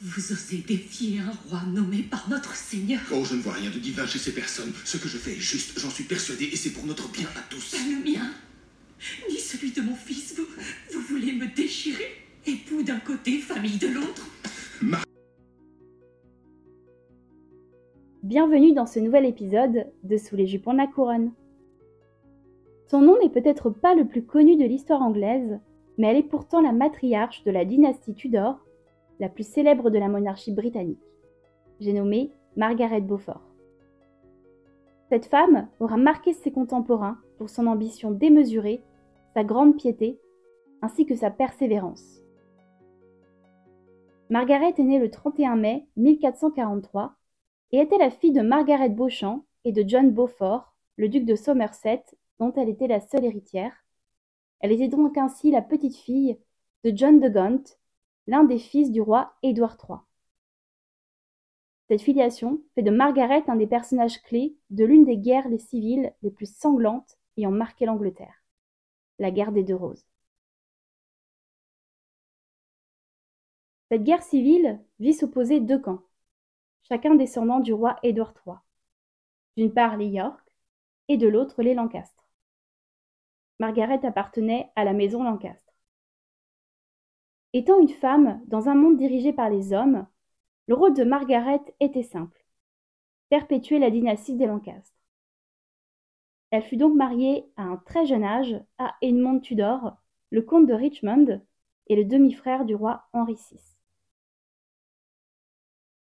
Vous osez défier un roi nommé par notre Seigneur Oh, je ne vois rien de divin chez ces personnes. Ce que je fais est juste, j'en suis persuadé, et c'est pour notre bien à tous. Pas le mien, ni celui de mon fils. Vous, vous voulez me déchirer Époux d'un côté, famille de l'autre? Bienvenue dans ce nouvel épisode de Sous les jupons de la couronne. Son nom n'est peut-être pas le plus connu de l'histoire anglaise, mais elle est pourtant la matriarche de la dynastie Tudor, la plus célèbre de la monarchie britannique. J'ai nommé Margaret Beaufort. Cette femme aura marqué ses contemporains pour son ambition démesurée, sa grande piété, ainsi que sa persévérance. Margaret est née le 31 mai 1443 et était la fille de Margaret Beauchamp et de John Beaufort, le duc de Somerset, dont elle était la seule héritière. Elle était donc ainsi la petite fille de John de Gaunt, l'un des fils du roi Édouard III. Cette filiation fait de Margaret un des personnages clés de l'une des guerres civiles les plus sanglantes ayant marqué l'Angleterre, la guerre des Deux Roses. Cette guerre civile vit s'opposer deux camps, chacun descendant du roi Édouard III. D'une part les York et de l'autre les Lancastre. Margaret appartenait à la maison Lancastre. Étant une femme dans un monde dirigé par les hommes, le rôle de Margaret était simple perpétuer la dynastie des Lancastre. Elle fut donc mariée à un très jeune âge à Edmond Tudor, le comte de Richmond et le demi-frère du roi Henri VI.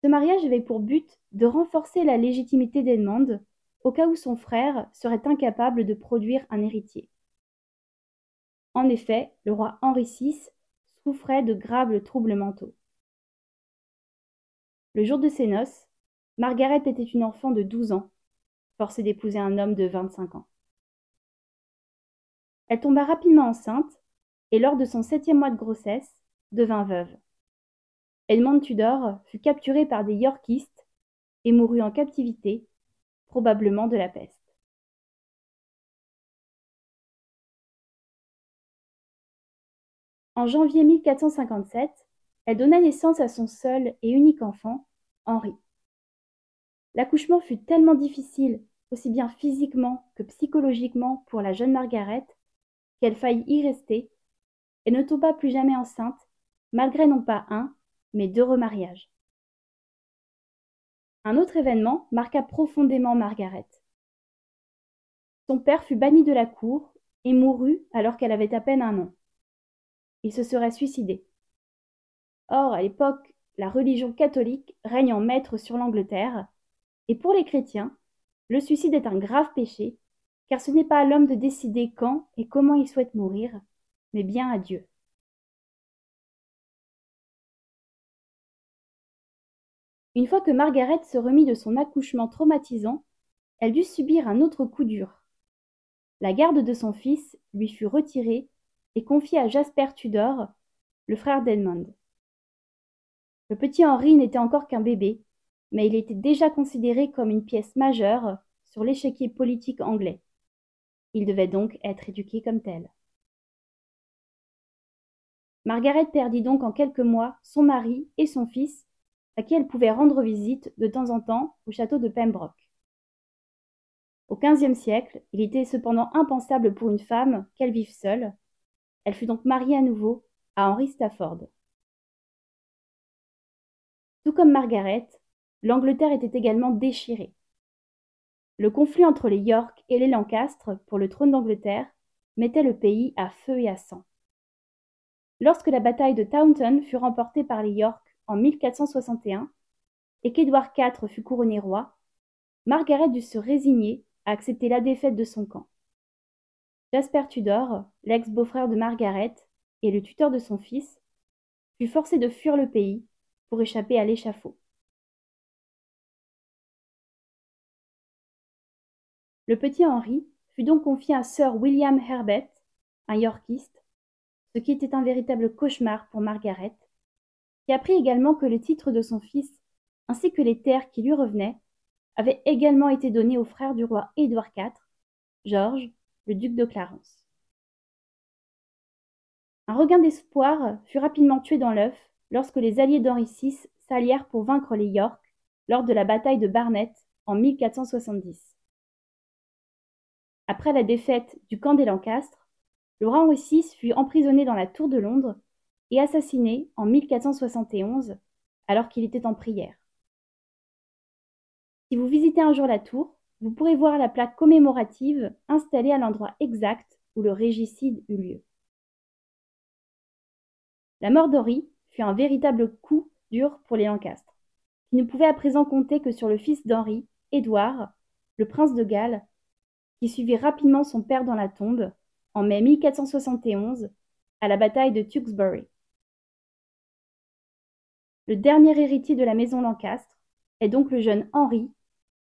Ce mariage avait pour but de renforcer la légitimité d'Edmond au cas où son frère serait incapable de produire un héritier. En effet, le roi Henri VI souffrait de graves troubles mentaux. Le jour de ses noces, Margaret était une enfant de douze ans, forcée d'épouser un homme de vingt-cinq ans. Elle tomba rapidement enceinte et lors de son septième mois de grossesse, devint veuve. Edmond Tudor fut capturé par des Yorkistes et mourut en captivité, probablement de la peste. En janvier 1457, elle donna naissance à son seul et unique enfant, Henri. L'accouchement fut tellement difficile, aussi bien physiquement que psychologiquement pour la jeune Margaret, qu'elle faillit y rester et ne tomba plus jamais enceinte, malgré non pas un, mais deux remariages. Un autre événement marqua profondément Margaret. Son père fut banni de la cour et mourut alors qu'elle avait à peine un an. Il se serait suicidé. Or, à l'époque, la religion catholique règne en maître sur l'Angleterre, et pour les chrétiens, le suicide est un grave péché, car ce n'est pas à l'homme de décider quand et comment il souhaite mourir, mais bien à Dieu. Une fois que Margaret se remit de son accouchement traumatisant, elle dut subir un autre coup dur. La garde de son fils lui fut retirée et confiée à Jasper Tudor, le frère d'Edmond. Le petit Henri n'était encore qu'un bébé, mais il était déjà considéré comme une pièce majeure sur l'échiquier politique anglais. Il devait donc être éduqué comme tel. Margaret perdit donc en quelques mois son mari et son fils à qui elle pouvait rendre visite de temps en temps au château de Pembroke. Au XVe siècle, il était cependant impensable pour une femme qu'elle vive seule. Elle fut donc mariée à nouveau à Henry Stafford. Tout comme Margaret, l'Angleterre était également déchirée. Le conflit entre les York et les Lancastre pour le trône d'Angleterre mettait le pays à feu et à sang. Lorsque la bataille de Taunton fut remportée par les York en 1461 et qu'Édouard IV fut couronné roi, Margaret dut se résigner à accepter la défaite de son camp. Jasper Tudor, l'ex-beau-frère de Margaret et le tuteur de son fils, fut forcé de fuir le pays pour échapper à l'échafaud. Le petit Henri fut donc confié à Sir William Herbert, un Yorkiste, ce qui était un véritable cauchemar pour Margaret, qui apprit également que le titre de son fils, ainsi que les terres qui lui revenaient, avaient également été donnés au frère du roi Édouard IV, Georges, le duc de Clarence. Un regain d'espoir fut rapidement tué dans l'œuf lorsque les alliés d'Henri VI s'allièrent pour vaincre les York lors de la bataille de Barnet en 1470. Après la défaite du camp des Lancastres, le roi Henri VI fut emprisonné dans la tour de Londres et assassiné en 1471 alors qu'il était en prière. Si vous visitez un jour la tour, vous pourrez voir la plaque commémorative installée à l'endroit exact où le régicide eut lieu. La mort d'Henri fut un véritable coup dur pour les Lancastres, qui ne pouvaient à présent compter que sur le fils d'Henri, Édouard, le prince de Galles, qui suivit rapidement son père dans la tombe en mai 1471 à la bataille de Tewkesbury. Le dernier héritier de la maison Lancastre est donc le jeune Henri,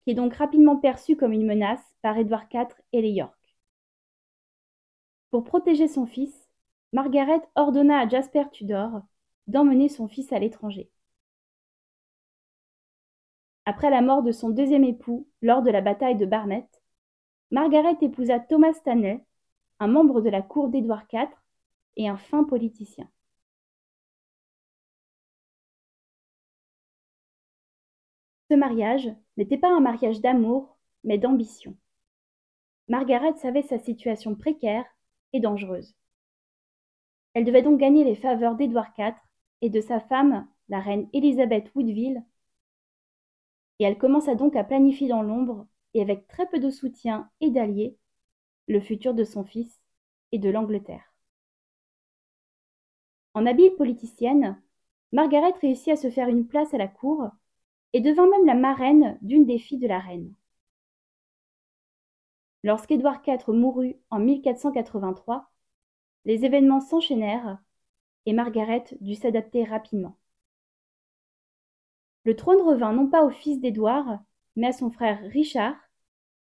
qui est donc rapidement perçu comme une menace par Édouard IV et les York. Pour protéger son fils, Margaret ordonna à Jasper Tudor d'emmener son fils à l'étranger. Après la mort de son deuxième époux lors de la bataille de Barnet, Margaret épousa Thomas Stanley, un membre de la cour d'Édouard IV et un fin politicien. Ce mariage n'était pas un mariage d'amour, mais d'ambition. Margaret savait sa situation précaire et dangereuse. Elle devait donc gagner les faveurs d'Édouard IV et de sa femme, la reine Élisabeth Woodville, et elle commença donc à planifier dans l'ombre, et avec très peu de soutien et d'alliés, le futur de son fils et de l'Angleterre. En habile politicienne, Margaret réussit à se faire une place à la cour et devint même la marraine d'une des filles de la reine. Lorsqu'Édouard IV mourut en 1483, les événements s'enchaînèrent et Margaret dut s'adapter rapidement. Le trône revint non pas au fils d'Édouard, mais à son frère Richard,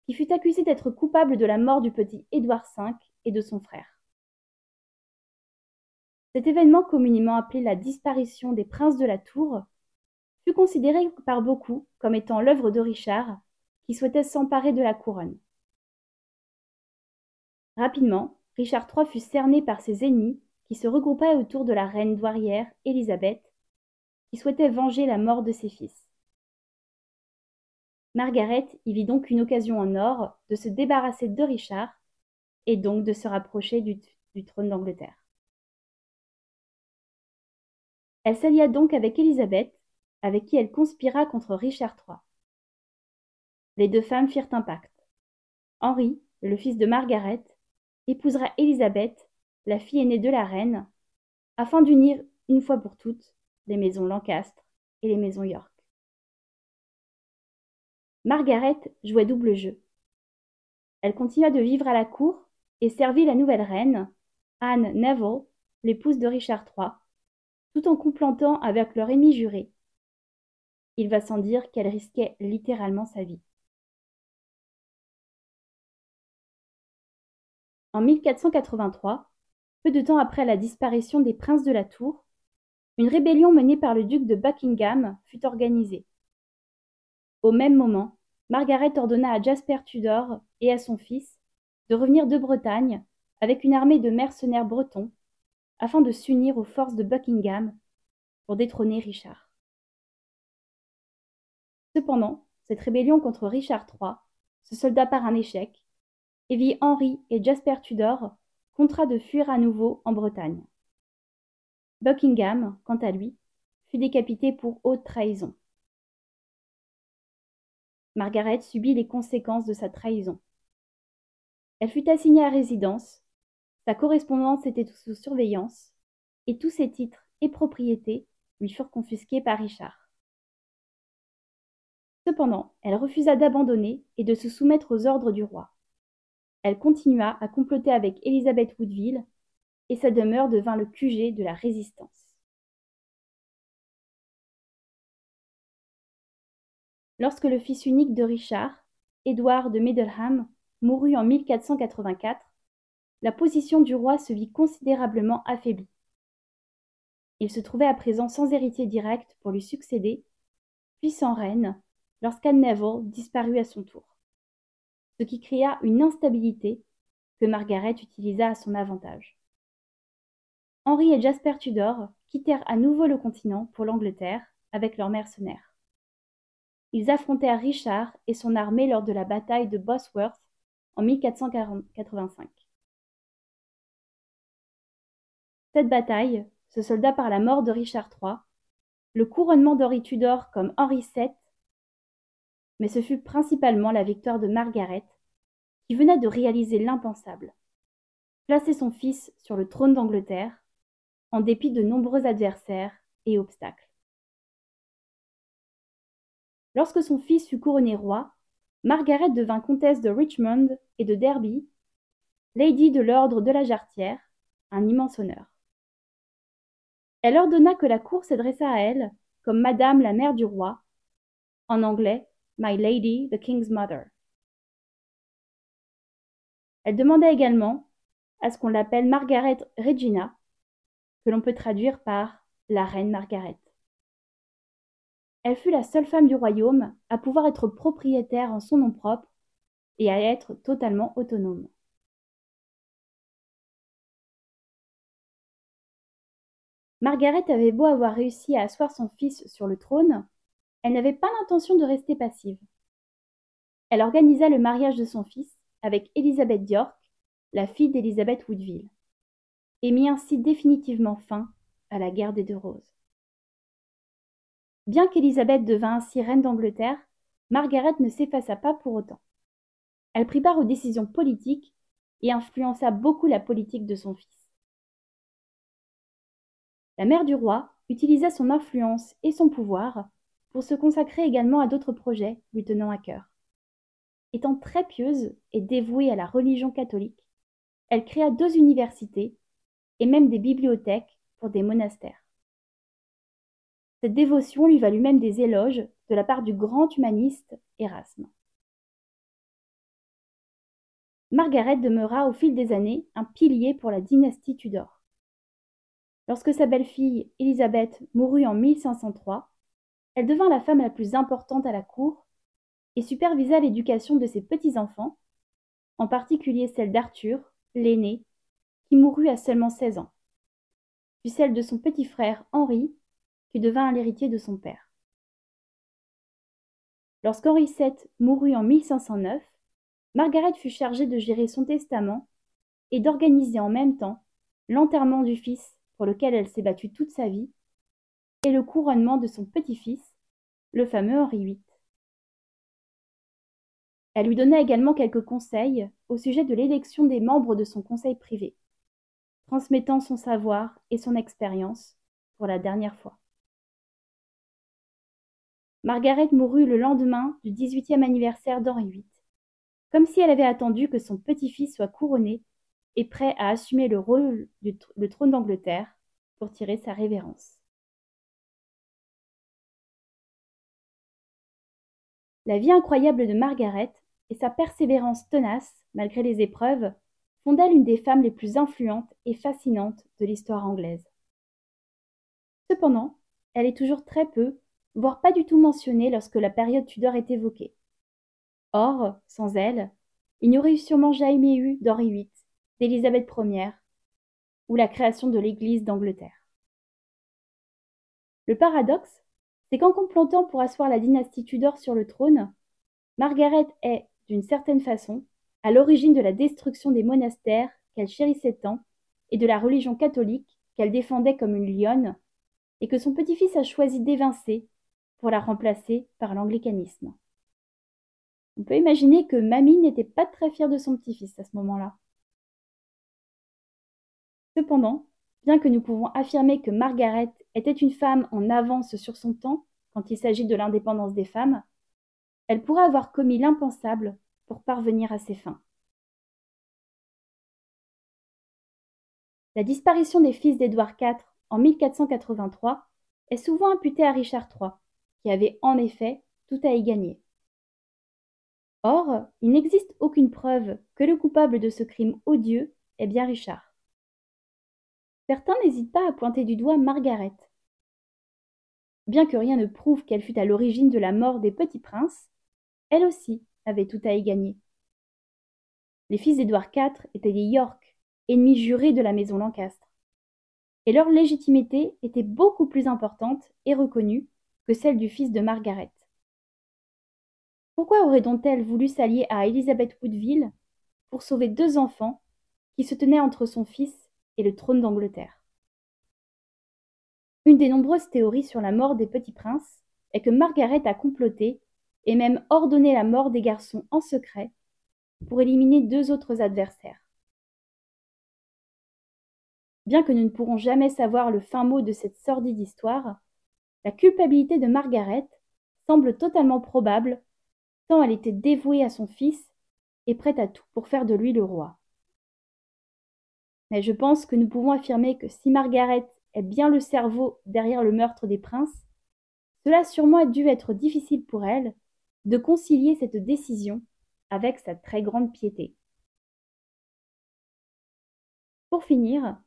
qui fut accusé d'être coupable de la mort du petit Édouard V et de son frère. Cet événement communément appelé la disparition des princes de la Tour fut considéré par beaucoup comme étant l'œuvre de Richard, qui souhaitait s'emparer de la couronne. Rapidement, Richard III fut cerné par ses ennemis qui se regroupaient autour de la reine douairière Élisabeth, qui souhaitait venger la mort de ses fils. Margaret y vit donc une occasion en or de se débarrasser de Richard et donc de se rapprocher du, du trône d'Angleterre. Elle s'allia donc avec Élisabeth avec qui elle conspira contre Richard III. Les deux femmes firent un pacte. Henri, le fils de Margaret, épousera Élisabeth, la fille aînée de la reine, afin d'unir une fois pour toutes les maisons Lancastre et les maisons York. Margaret jouait double jeu. Elle continua de vivre à la cour et servit la nouvelle reine, Anne Neville, l'épouse de Richard III, tout en complantant avec leur émis juré il va sans dire qu'elle risquait littéralement sa vie. En 1483, peu de temps après la disparition des princes de la Tour, une rébellion menée par le duc de Buckingham fut organisée. Au même moment, Margaret ordonna à Jasper Tudor et à son fils de revenir de Bretagne avec une armée de mercenaires bretons afin de s'unir aux forces de Buckingham pour détrôner Richard. Cependant, cette rébellion contre Richard III se solda par un échec, et vit Henri et Jasper Tudor contraints de fuir à nouveau en Bretagne. Buckingham, quant à lui, fut décapité pour haute trahison. Margaret subit les conséquences de sa trahison. Elle fut assignée à résidence, sa correspondance était sous surveillance, et tous ses titres et propriétés lui furent confisqués par Richard. Cependant, elle refusa d'abandonner et de se soumettre aux ordres du roi. Elle continua à comploter avec Élisabeth Woodville, et sa demeure devint le QG de la résistance. Lorsque le fils unique de Richard, Édouard de Middleham, mourut en 1484, la position du roi se vit considérablement affaiblie. Il se trouvait à présent sans héritier direct pour lui succéder, puis sans reine, lorsqu'Anne Neville disparut à son tour, ce qui créa une instabilité que Margaret utilisa à son avantage. Henri et Jasper Tudor quittèrent à nouveau le continent pour l'Angleterre avec leurs mercenaires. Ils affrontèrent Richard et son armée lors de la bataille de Bosworth en 1485. Cette bataille se solda par la mort de Richard III, le couronnement d'Henri Tudor comme Henri VII, mais ce fut principalement la victoire de Margaret, qui venait de réaliser l'impensable, placer son fils sur le trône d'Angleterre, en dépit de nombreux adversaires et obstacles. Lorsque son fils fut couronné roi, Margaret devint comtesse de Richmond et de Derby, lady de l'ordre de la Jarretière, un immense honneur. Elle ordonna que la cour s'adressât à elle comme Madame la mère du roi, en anglais My Lady the King's Mother. Elle demanda également à ce qu'on l'appelle Margaret Regina, que l'on peut traduire par la reine Margaret. Elle fut la seule femme du royaume à pouvoir être propriétaire en son nom propre et à être totalement autonome. Margaret avait beau avoir réussi à asseoir son fils sur le trône, elle n'avait pas l'intention de rester passive. Elle organisa le mariage de son fils avec Elizabeth York, la fille d'Elizabeth Woodville, et mit ainsi définitivement fin à la guerre des deux roses. Bien qu'Élisabeth devint ainsi reine d'Angleterre, Margaret ne s'effaça pas pour autant. Elle prit part aux décisions politiques et influença beaucoup la politique de son fils. La mère du roi utilisa son influence et son pouvoir pour se consacrer également à d'autres projets lui tenant à cœur. Étant très pieuse et dévouée à la religion catholique, elle créa deux universités et même des bibliothèques pour des monastères. Cette dévotion lui valut même des éloges de la part du grand humaniste Erasme. Margaret demeura au fil des années un pilier pour la dynastie Tudor. Lorsque sa belle-fille, Élisabeth, mourut en 1503, elle devint la femme la plus importante à la cour et supervisa l'éducation de ses petits-enfants, en particulier celle d'Arthur, l'aîné, qui mourut à seulement 16 ans, puis celle de son petit frère Henri, qui devint l'héritier de son père. Lorsqu'Henri VII mourut en 1509, Margaret fut chargée de gérer son testament et d'organiser en même temps l'enterrement du fils pour lequel elle s'est battue toute sa vie, et le couronnement de son petit-fils, le fameux Henri VIII. Elle lui donna également quelques conseils au sujet de l'élection des membres de son conseil privé, transmettant son savoir et son expérience pour la dernière fois. Margaret mourut le lendemain du 18e anniversaire d'Henri VIII, comme si elle avait attendu que son petit-fils soit couronné et prêt à assumer le rôle du le trône d'Angleterre pour tirer sa révérence. La vie incroyable de Margaret et sa persévérance tenace, malgré les épreuves, font d'elle une des femmes les plus influentes et fascinantes de l'histoire anglaise. Cependant, elle est toujours très peu, voire pas du tout mentionnée lorsque la période Tudor est évoquée. Or, sans elle, il n'y aurait sûrement jamais eu d'Henri VIII, d'Élisabeth Ier ou la création de l'Église d'Angleterre. Le paradoxe, c'est qu'en complotant pour asseoir la dynastie Tudor sur le trône, Margaret est, d'une certaine façon, à l'origine de la destruction des monastères qu'elle chérissait tant et de la religion catholique qu'elle défendait comme une lionne, et que son petit-fils a choisi d'évincer pour la remplacer par l'anglicanisme. On peut imaginer que Mamie n'était pas très fière de son petit-fils à ce moment-là. Cependant, bien que nous pouvons affirmer que Margaret était une femme en avance sur son temps quand il s'agit de l'indépendance des femmes, elle pourrait avoir commis l'impensable pour parvenir à ses fins. La disparition des fils d'Édouard IV en 1483 est souvent imputée à Richard III, qui avait en effet tout à y gagner. Or, il n'existe aucune preuve que le coupable de ce crime odieux est bien Richard. Certains n'hésitent pas à pointer du doigt Margaret. Bien que rien ne prouve qu'elle fût à l'origine de la mort des petits princes, elle aussi avait tout à y gagner. Les fils d'Édouard IV étaient des York, ennemis jurés de la maison Lancastre. et leur légitimité était beaucoup plus importante et reconnue que celle du fils de Margaret. Pourquoi aurait-on-elle voulu s'allier à Elizabeth Woodville pour sauver deux enfants qui se tenaient entre son fils et le trône d'Angleterre Une des nombreuses théories sur la mort des petits princes est que Margaret a comploté et même ordonné la mort des garçons en secret pour éliminer deux autres adversaires. Bien que nous ne pourrons jamais savoir le fin mot de cette sordide histoire, la culpabilité de Margaret semble totalement probable tant elle était dévouée à son fils et prête à tout pour faire de lui le roi. Mais je pense que nous pouvons affirmer que si Margaret est bien le cerveau derrière le meurtre des princes, cela a sûrement dû être difficile pour elle de concilier cette décision avec sa très grande piété. Pour finir,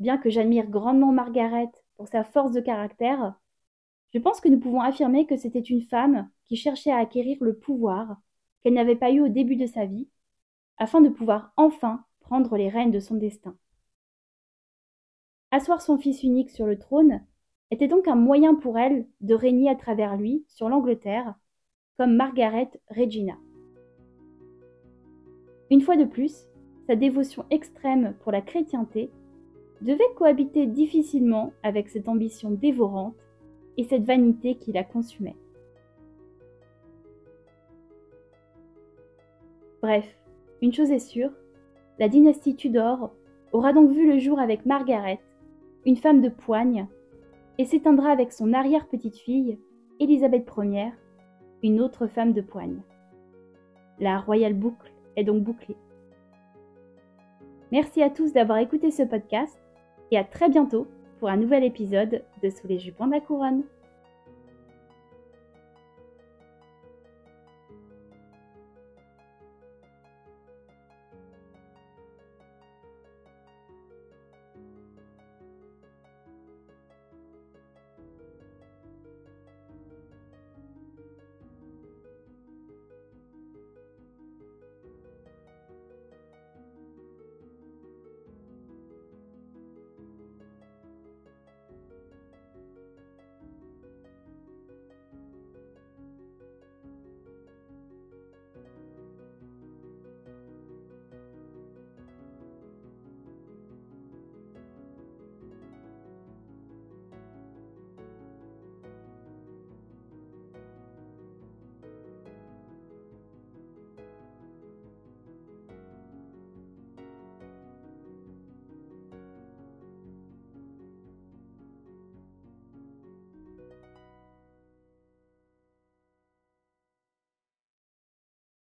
bien que j'admire grandement Margaret pour sa force de caractère, je pense que nous pouvons affirmer que c'était une femme qui cherchait à acquérir le pouvoir qu'elle n'avait pas eu au début de sa vie, afin de pouvoir enfin prendre les rênes de son destin. Asseoir son fils unique sur le trône était donc un moyen pour elle de régner à travers lui sur l'Angleterre, comme Margaret Regina. Une fois de plus, sa dévotion extrême pour la chrétienté devait cohabiter difficilement avec cette ambition dévorante et cette vanité qui la consumait. Bref, une chose est sûre, la dynastie Tudor aura donc vu le jour avec Margaret, une femme de poigne, et s'éteindra avec son arrière-petite-fille, Élisabeth Ier, une autre femme de poigne. La royale boucle est donc bouclée. Merci à tous d'avoir écouté ce podcast et à très bientôt pour un nouvel épisode de Sous les jupons de la couronne.